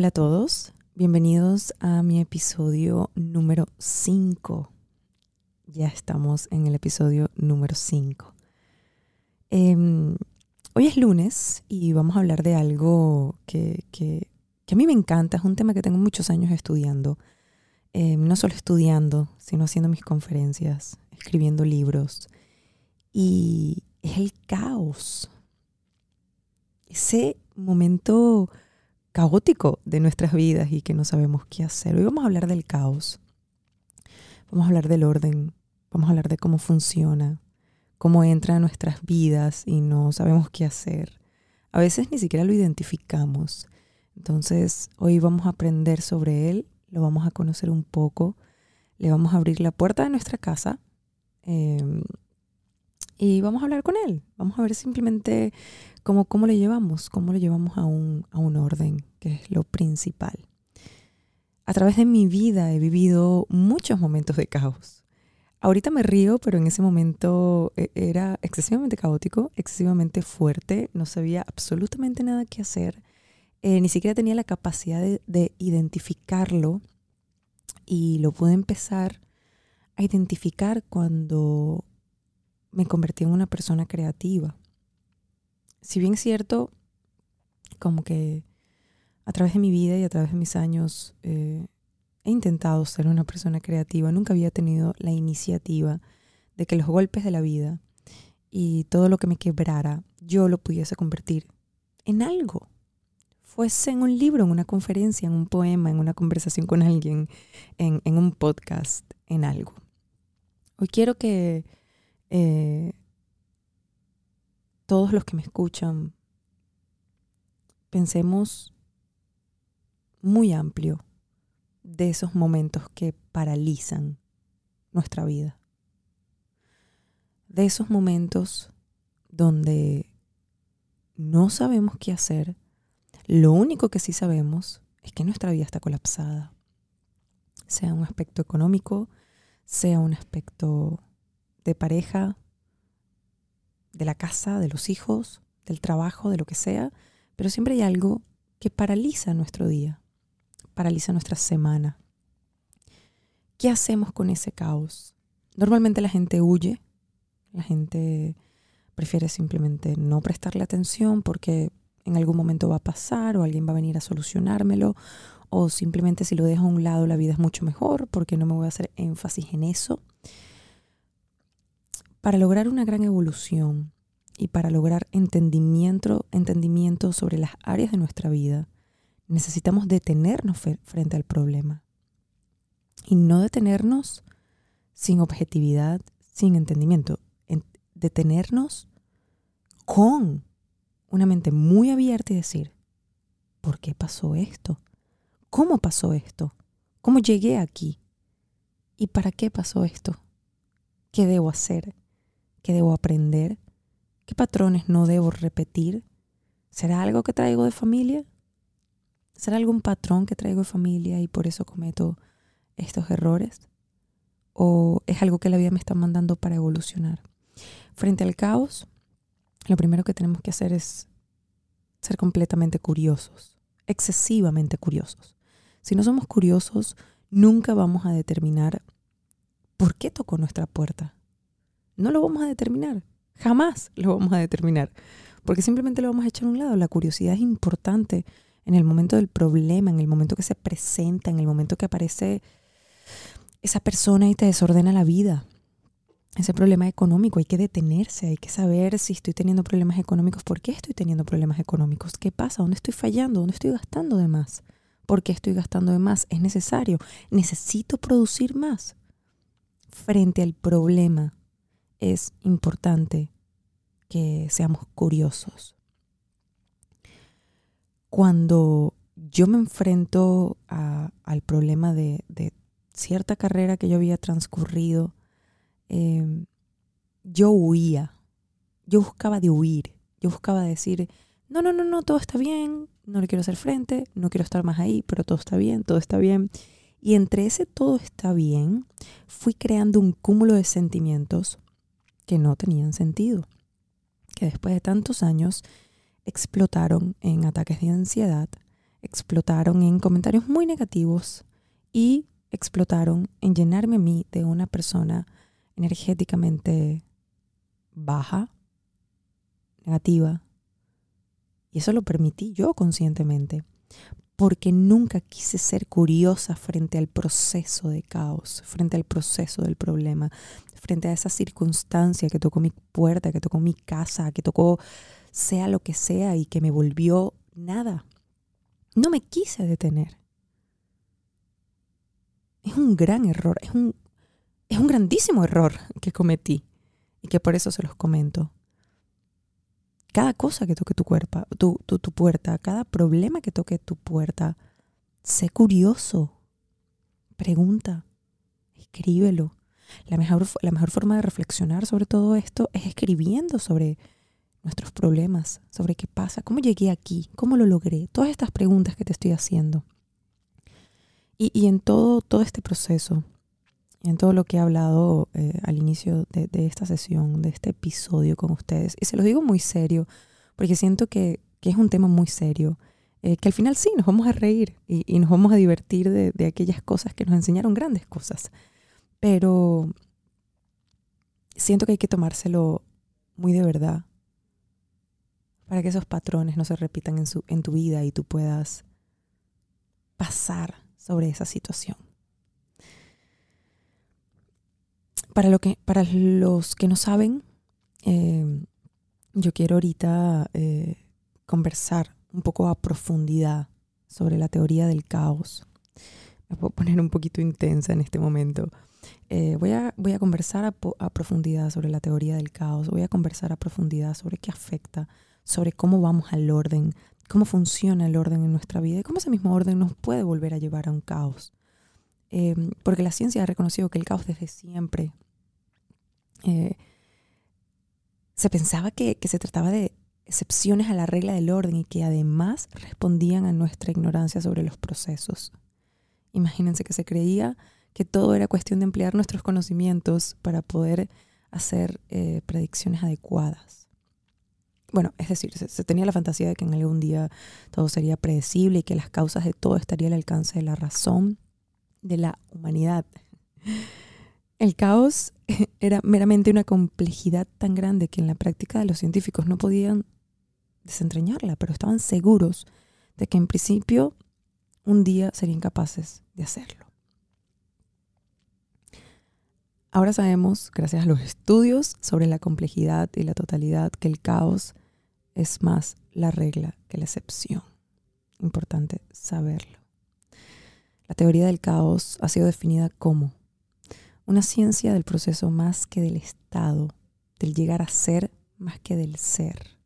Hola a todos, bienvenidos a mi episodio número 5. Ya estamos en el episodio número 5. Em, hoy es lunes y vamos a hablar de algo que, a mí me encanta, es un tema que tengo muchos años estudiando. Em, no solo estudiando, sino haciendo mis conferencias, escribiendo libros. Y es el caos. Ese momento caótico de nuestras vidas y que no sabemos qué hacer. Hoy vamos a hablar del caos. Vamos a hablar del orden. Vamos a hablar de cómo funciona, cómo entra en nuestras vidas y no sabemos qué hacer. A veces ni siquiera lo identificamos. Entonces, hoy vamos a aprender sobre él, lo vamos a conocer un poco, le vamos a abrir la puerta de nuestra casa em, y vamos a hablar con él. Vamos a ver simplemente cómo, cómo le llevamos, cómo lo llevamos a un, a un orden, que es lo principal. A través de mi vida he vivido muchos momentos de caos. Ahorita me río, pero en ese momento eh, era excesivamente caótico, excesivamente fuerte, no sabía absolutamente nada que hacer, eh, ni siquiera tenía la capacidad de, de identificarlo y lo pude empezar a identificar cuando me convertí en una persona creativa. Si bien es cierto, como que a través de mi vida y a través de mis años eh, he intentado ser una persona creativa, nunca había tenido la iniciativa de que los golpes de la vida y todo lo que me quebrara yo lo pudiese convertir en algo. Fuese en un libro, en una conferencia, en un poema, en una conversación con alguien, en, en un podcast, en algo. Hoy quiero que eh, todos los que me escuchan pensemos muy amplio de esos momentos que paralizan nuestra vida. De esos momentos donde no sabemos qué hacer, lo único que sí sabemos es que nuestra vida está colapsada. Sea un aspecto económico, sea un aspecto de pareja, de la casa, de los hijos, del trabajo, de lo que sea, pero siempre hay algo que paraliza nuestro día, paraliza nuestra semana. ¿Qué hacemos con ese caos? Normalmente la gente huye, la gente prefiere simplemente no prestarle atención porque en algún momento va a pasar o alguien va a venir a solucionármelo o simplemente si lo dejo a un lado la vida es mucho mejor porque no me voy a hacer énfasis en eso. Para lograr una gran evolución y para lograr entendimiento, entendimiento sobre las áreas de nuestra vida, necesitamos detenernos frente al problema. Y no detenernos sin objetividad, sin entendimiento. detenernos con una mente muy abierta y decir, ¿por qué pasó esto? ¿Cómo pasó esto? ¿Cómo llegué aquí? ¿Y para qué pasó esto? ¿Qué debo hacer? ¿Qué debo aprender? ¿Qué patrones no debo repetir? ¿Será algo que traigo de familia? ¿Será algún patrón que traigo de familia y por eso cometo estos errores? ¿O es algo que la vida me está mandando para evolucionar? Frente al caos, lo primero que tenemos que hacer es ser completamente curiosos, excesivamente curiosos. Si no somos curiosos, nunca vamos a determinar por qué tocó nuestra puerta. No lo vamos a determinar. Jamás lo vamos a determinar. Porque simplemente lo vamos a echar a un lado. La curiosidad es importante en el momento del problema, en el momento que se presenta, en el momento que aparece esa persona y te desordena la vida. Ese problema económico, hay que detenerse, hay que saber si estoy teniendo problemas económicos, por qué estoy teniendo problemas económicos, qué pasa, dónde estoy fallando, dónde estoy gastando de más, por qué estoy gastando de más, es necesario, necesito producir más. Frente al problema, es importante que seamos curiosos. Cuando yo me enfrento al problema de, cierta carrera que yo había transcurrido, em, yo huía, yo buscaba de huir, yo buscaba decir, no, no, no, no, todo está bien, no le quiero hacer frente, no quiero estar más ahí, pero todo está bien, todo está bien. Y entre ese todo está bien, fui creando un cúmulo de sentimientos que no tenían sentido, que después de tantos años explotaron en ataques de ansiedad, explotaron en comentarios muy negativos y explotaron en llenarme a mí de una persona energéticamente baja, negativa. Y eso lo permití yo conscientemente, porque nunca quise ser curiosa frente al proceso de caos, frente al proceso del problema, frente a esa circunstancia que tocó mi puerta, que tocó mi casa, que tocó sea lo que sea y que me volvió nada. No me quise detener. Es un gran error, es un, es un grandísimo error que cometí y que por eso se los comento. Cada cosa que toque tu, cuerpo, tu, tu, tu puerta, cada problema que toque tu puerta, sé curioso, pregunta, escríbelo. La mejor, la mejor forma de reflexionar sobre todo esto es escribiendo sobre nuestros problemas, sobre qué pasa, cómo llegué aquí, cómo lo logré, todas estas preguntas que te estoy haciendo. Y, y en todo, todo este proceso, en todo lo que he hablado eh, al inicio de, esta sesión, de este episodio con ustedes, y se los digo muy serio, porque siento que, que es un tema muy serio, eh, que al final sí, nos vamos a reír y, y nos vamos a divertir de, de aquellas cosas que nos enseñaron grandes cosas, pero siento que hay que tomárselo muy de verdad para que esos patrones no se repitan en, su, en tu vida y tú puedas pasar sobre esa situación. Para, lo que, para los que no saben, eh, yo quiero ahorita eh, conversar un poco a profundidad sobre la teoría del caos. Me puedo poner un poquito intensa en este momento. Eh, voy, a, voy a conversar a, a profundidad sobre la teoría del caos. Voy a conversar a profundidad sobre qué afecta sobre cómo vamos al orden, cómo funciona el orden en nuestra vida y cómo ese mismo orden nos puede volver a llevar a un caos. Eh, porque la ciencia ha reconocido que el caos desde siempre eh, se pensaba que, se trataba de excepciones a la regla del orden y que además respondían a nuestra ignorancia sobre los procesos. Imagínense que se creía que todo era cuestión de emplear nuestros conocimientos para poder hacer eh, predicciones adecuadas bueno, es decir, se, tenía la fantasía de que en algún día todo sería predecible y que las causas de todo estarían al alcance de la razón de la humanidad. El caos era meramente una complejidad tan grande que en la práctica de los científicos no podían desentrañarla, pero estaban seguros de que en principio un día serían capaces de hacerlo. Ahora sabemos, gracias a los estudios sobre la complejidad y la totalidad, que el caos es más la regla que la excepción. Importante saberlo. La teoría del caos ha sido definida como una ciencia del proceso más que del estado, del llegar a ser más que del ser.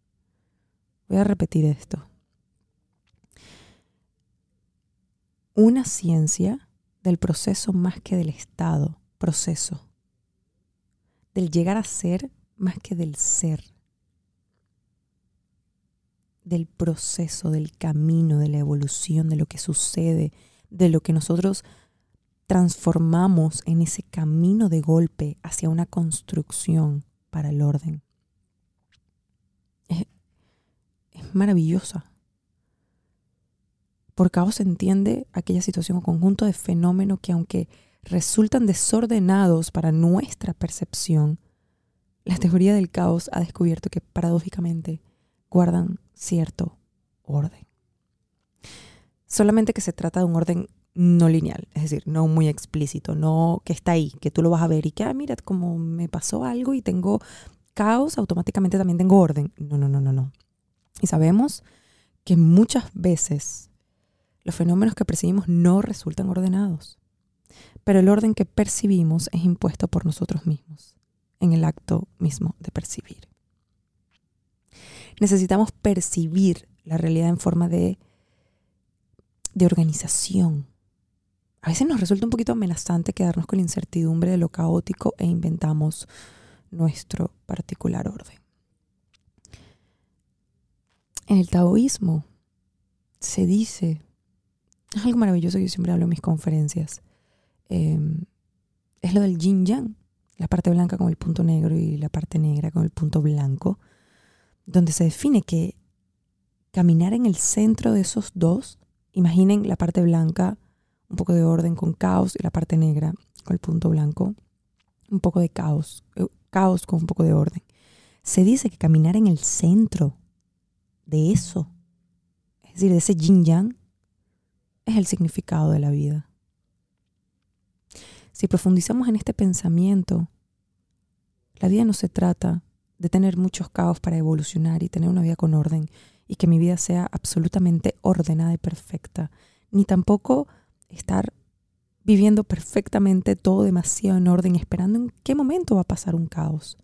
Voy a repetir esto. Una ciencia del proceso más que del estado, proceso. Del llegar a ser más que del ser del proceso, del camino, de la evolución, de lo que sucede, de lo que nosotros transformamos en ese camino de golpe hacia una construcción para el orden. Es, maravillosa. Por caos se entiende aquella situación o conjunto de fenómenos que aunque resultan desordenados para nuestra percepción, la teoría del caos ha descubierto que paradójicamente guardan cierto orden. Solamente que se trata de un orden no lineal, es decir, no muy explícito, no que está ahí, que tú lo vas a ver y que, ah, mira, como me pasó algo y tengo caos, automáticamente también tengo orden. No, no, no, no, no. Y sabemos que muchas veces los fenómenos que percibimos no resultan ordenados, pero el orden que percibimos es impuesto por nosotros mismos en el acto mismo de percibir necesitamos percibir la realidad en forma de, de organización. A veces nos resulta un poquito amenazante quedarnos con la incertidumbre de lo caótico e inventamos nuestro particular orden. En el taoísmo se dice, es algo maravilloso que yo siempre hablo en mis conferencias, eh, es lo del yin yang, la parte blanca con el punto negro y la parte negra con el punto blanco donde se define que caminar en el centro de esos dos imaginen la parte blanca, un poco de orden con caos, y la parte negra con el punto blanco, un poco de caos, eh, caos con un poco de orden. Se dice que caminar en el centro de eso, es decir, de ese yin yang, es el significado de la vida. Si profundizamos en este pensamiento, la vida no se trata de tener muchos caos para evolucionar y tener una vida con orden y que mi vida sea absolutamente ordenada y perfecta, ni tampoco estar viviendo perfectamente todo demasiado en orden, esperando en qué momento va a pasar un caos.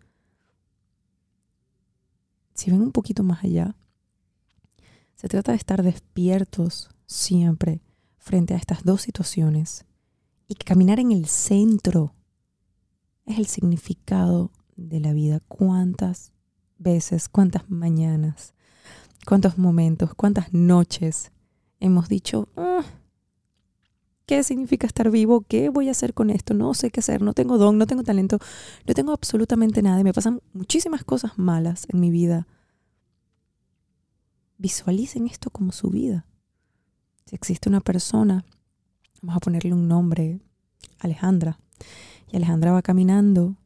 Si ven un poquito más allá, se trata de estar despiertos siempre frente a estas dos situaciones y caminar en el centro es el significado de la vida. ¿Cuántas veces, cuántas mañanas, cuántos momentos, cuántas noches hemos dicho, ah, ¿qué significa estar vivo? ¿Qué voy a hacer con esto? No sé qué hacer, no tengo don, no tengo talento, no tengo absolutamente nada y me pasan muchísimas cosas malas en mi vida. Visualicen esto como su vida. Si existe una persona, vamos a ponerle un nombre, Alejandra, y Alejandra va caminando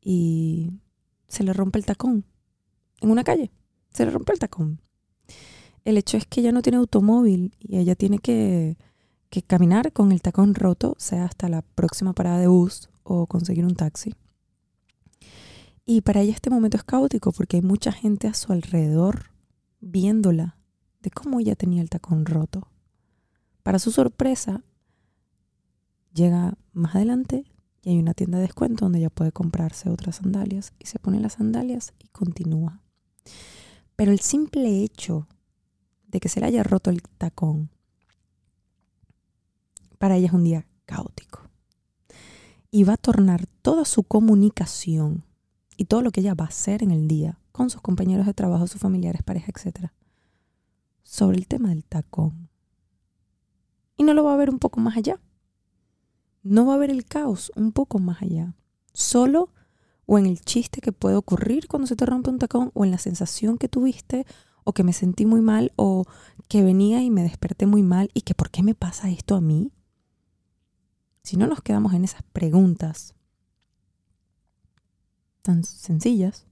y se le rompe el tacón en una calle. Se le rompe el tacón. El hecho es que ella no tiene automóvil y ella tiene que, caminar con el tacón roto, sea hasta la próxima parada de bus o conseguir un taxi. Y para ella este momento es caótico porque hay mucha gente a su alrededor viéndola de cómo ella tenía el tacón roto. Para su sorpresa, llega más adelante y hay una tienda de descuento donde ella puede comprarse otras sandalias y se pone las sandalias y continúa. Pero el simple hecho de que se le haya roto el tacón, para ella es un día caótico. Y va a tornar toda su comunicación y todo lo que ella va a hacer en el día con sus compañeros de trabajo, sus familiares, pareja, etc. Sobre el tema del tacón. Y no lo va a ver un poco más allá no va a haber el caos un poco más allá. Solo o en el chiste que puede ocurrir cuando se te rompe un tacón o en la sensación que tuviste o que me sentí muy mal o que venía y me desperté muy mal y que por qué me pasa esto a mí. Si no nos quedamos en esas preguntas tan sencillas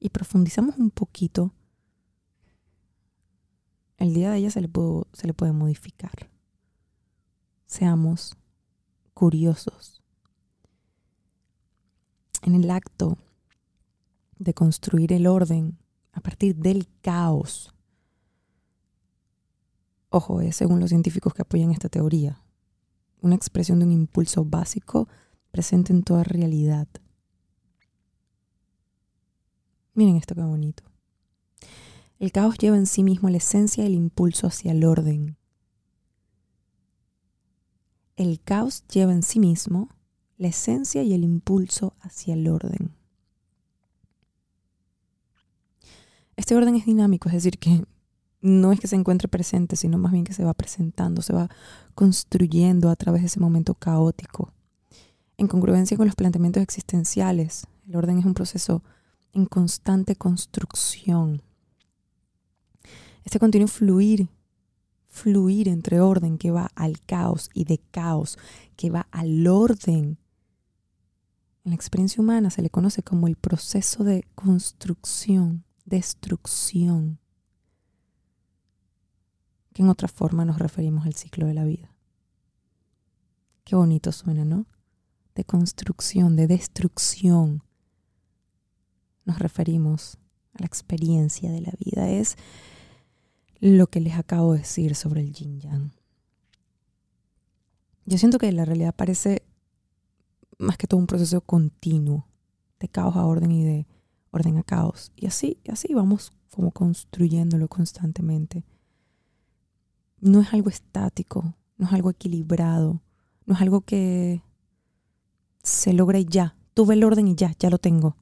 y profundizamos un poquito, el día de ella se le, se le puede modificar. Seamos curiosos. En el acto de construir el orden a partir del caos, ojo, es según los científicos que apoyan esta teoría, una expresión de un impulso básico presente en toda realidad. Miren esto qué bonito. El caos lleva en sí mismo la esencia del impulso hacia el orden. El caos lleva en sí mismo la esencia y el impulso hacia el orden. Este orden es dinámico, es decir, que no es que se encuentre presente, sino más bien que se va presentando, se va construyendo a través de ese momento caótico. En congruencia con los planteamientos existenciales, el orden es un proceso en constante construcción. Este continuo fluir fluir entre orden que va al caos y de caos que va al orden. En la experiencia humana se le conoce como el proceso de construcción, destrucción, que en otra forma nos referimos al ciclo de la vida. Qué bonito suena, ¿no? De construcción, de destrucción. Nos referimos a la experiencia de la vida. Es lo que les acabo de decir sobre el yin yang. Yo siento que la realidad parece más que todo un proceso continuo, de caos a orden y de orden a caos. Y así, así vamos como construyéndolo constantemente. No es algo estático, no es algo equilibrado, no es algo que se logre ya. Tuve el orden y ya, ya lo tengo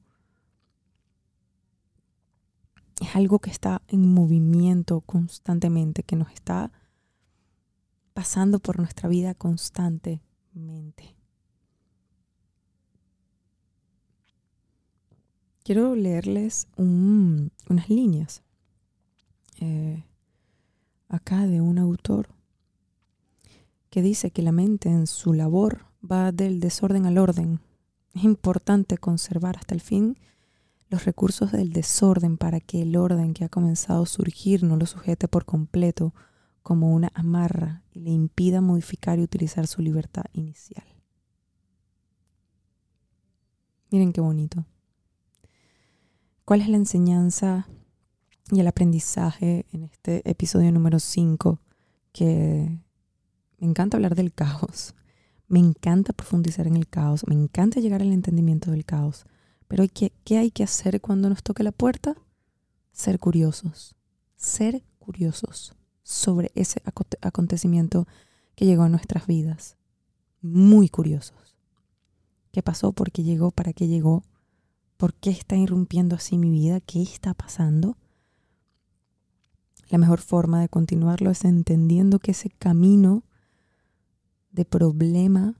es algo que está en movimiento constantemente, que nos está pasando por nuestra vida constantemente. Quiero leerles unas líneas eh, acá de un autor que dice que la mente en su labor va del desorden al orden. Es importante conservar hasta el fin los recursos del desorden para que el orden que ha comenzado a surgir no lo sujete por completo como una amarra y le impida modificar y utilizar su libertad inicial. Miren qué bonito. ¿Cuál es la enseñanza y el aprendizaje en este episodio número 5? Que me encanta hablar del caos, me encanta profundizar en el caos, me encanta llegar al entendimiento del caos, pero ¿qué hay que hacer cuando nos toque la puerta? Ser curiosos, ser curiosos sobre ese acontecimiento que llegó a nuestras vidas. Muy curiosos. ¿Qué pasó? ¿Por qué llegó? ¿Para qué llegó? ¿Por qué está irrumpiendo así mi vida? ¿Qué está pasando? La mejor forma de continuarlo es entendiendo que ese camino de problema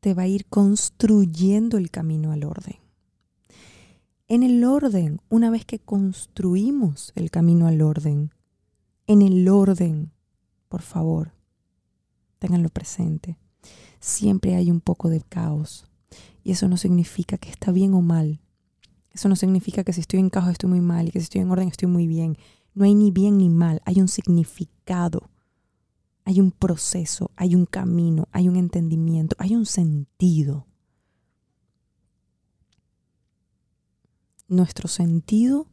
te va a ir construyendo el camino al orden. En el orden, una vez que construimos el camino al orden, en el orden, por favor, ténganlo presente. Siempre hay un poco de caos. Y eso no significa que está bien o mal. Eso no significa que si estoy en caos estoy muy mal y que si estoy en orden estoy muy bien. No hay ni bien ni mal, hay un significado, hay un proceso, hay un camino, hay un entendimiento, hay un sentido. Nuestro sentido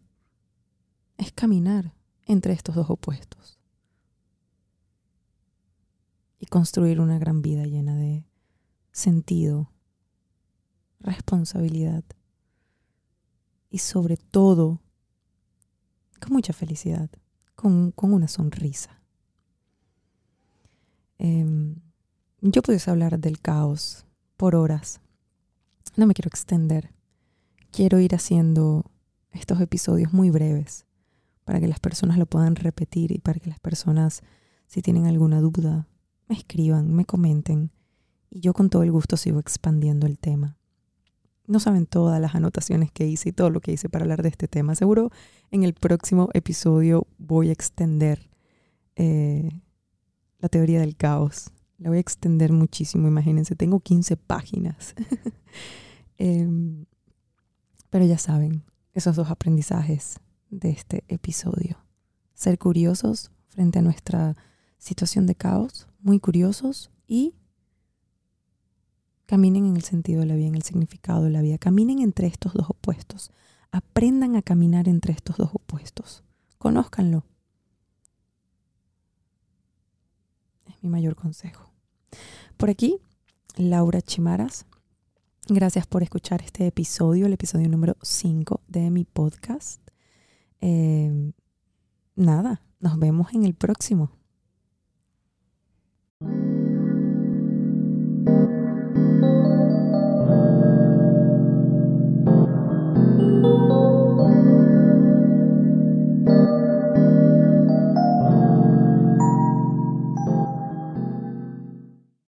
es caminar entre estos dos opuestos y construir una gran vida llena de sentido, responsabilidad y sobre todo con mucha felicidad, con, una sonrisa. Em, yo pudiese hablar del caos por horas. No me quiero extender. Quiero ir haciendo estos episodios muy breves para que las personas lo puedan repetir y para que las personas, si tienen alguna duda, me escriban, me comenten y yo con todo el gusto sigo expandiendo el tema. No saben todas las anotaciones que hice y todo lo que hice para hablar de este tema. Seguro en el próximo episodio voy a extender eh, la teoría del caos. La voy a extender muchísimo, imagínense, tengo 15 páginas. Em, pero ya saben, esos dos aprendizajes de este episodio. Ser curiosos frente a nuestra situación de caos, muy curiosos y caminen en el sentido de la vida, en el significado de la vida. Caminen entre estos dos opuestos. Aprendan a caminar entre estos dos opuestos. Conózcanlo. Es mi mayor consejo. Por aquí, Laura Chimaras. Gracias por escuchar este episodio, el episodio número 5 de mi podcast. Em, nada, nos vemos en el próximo.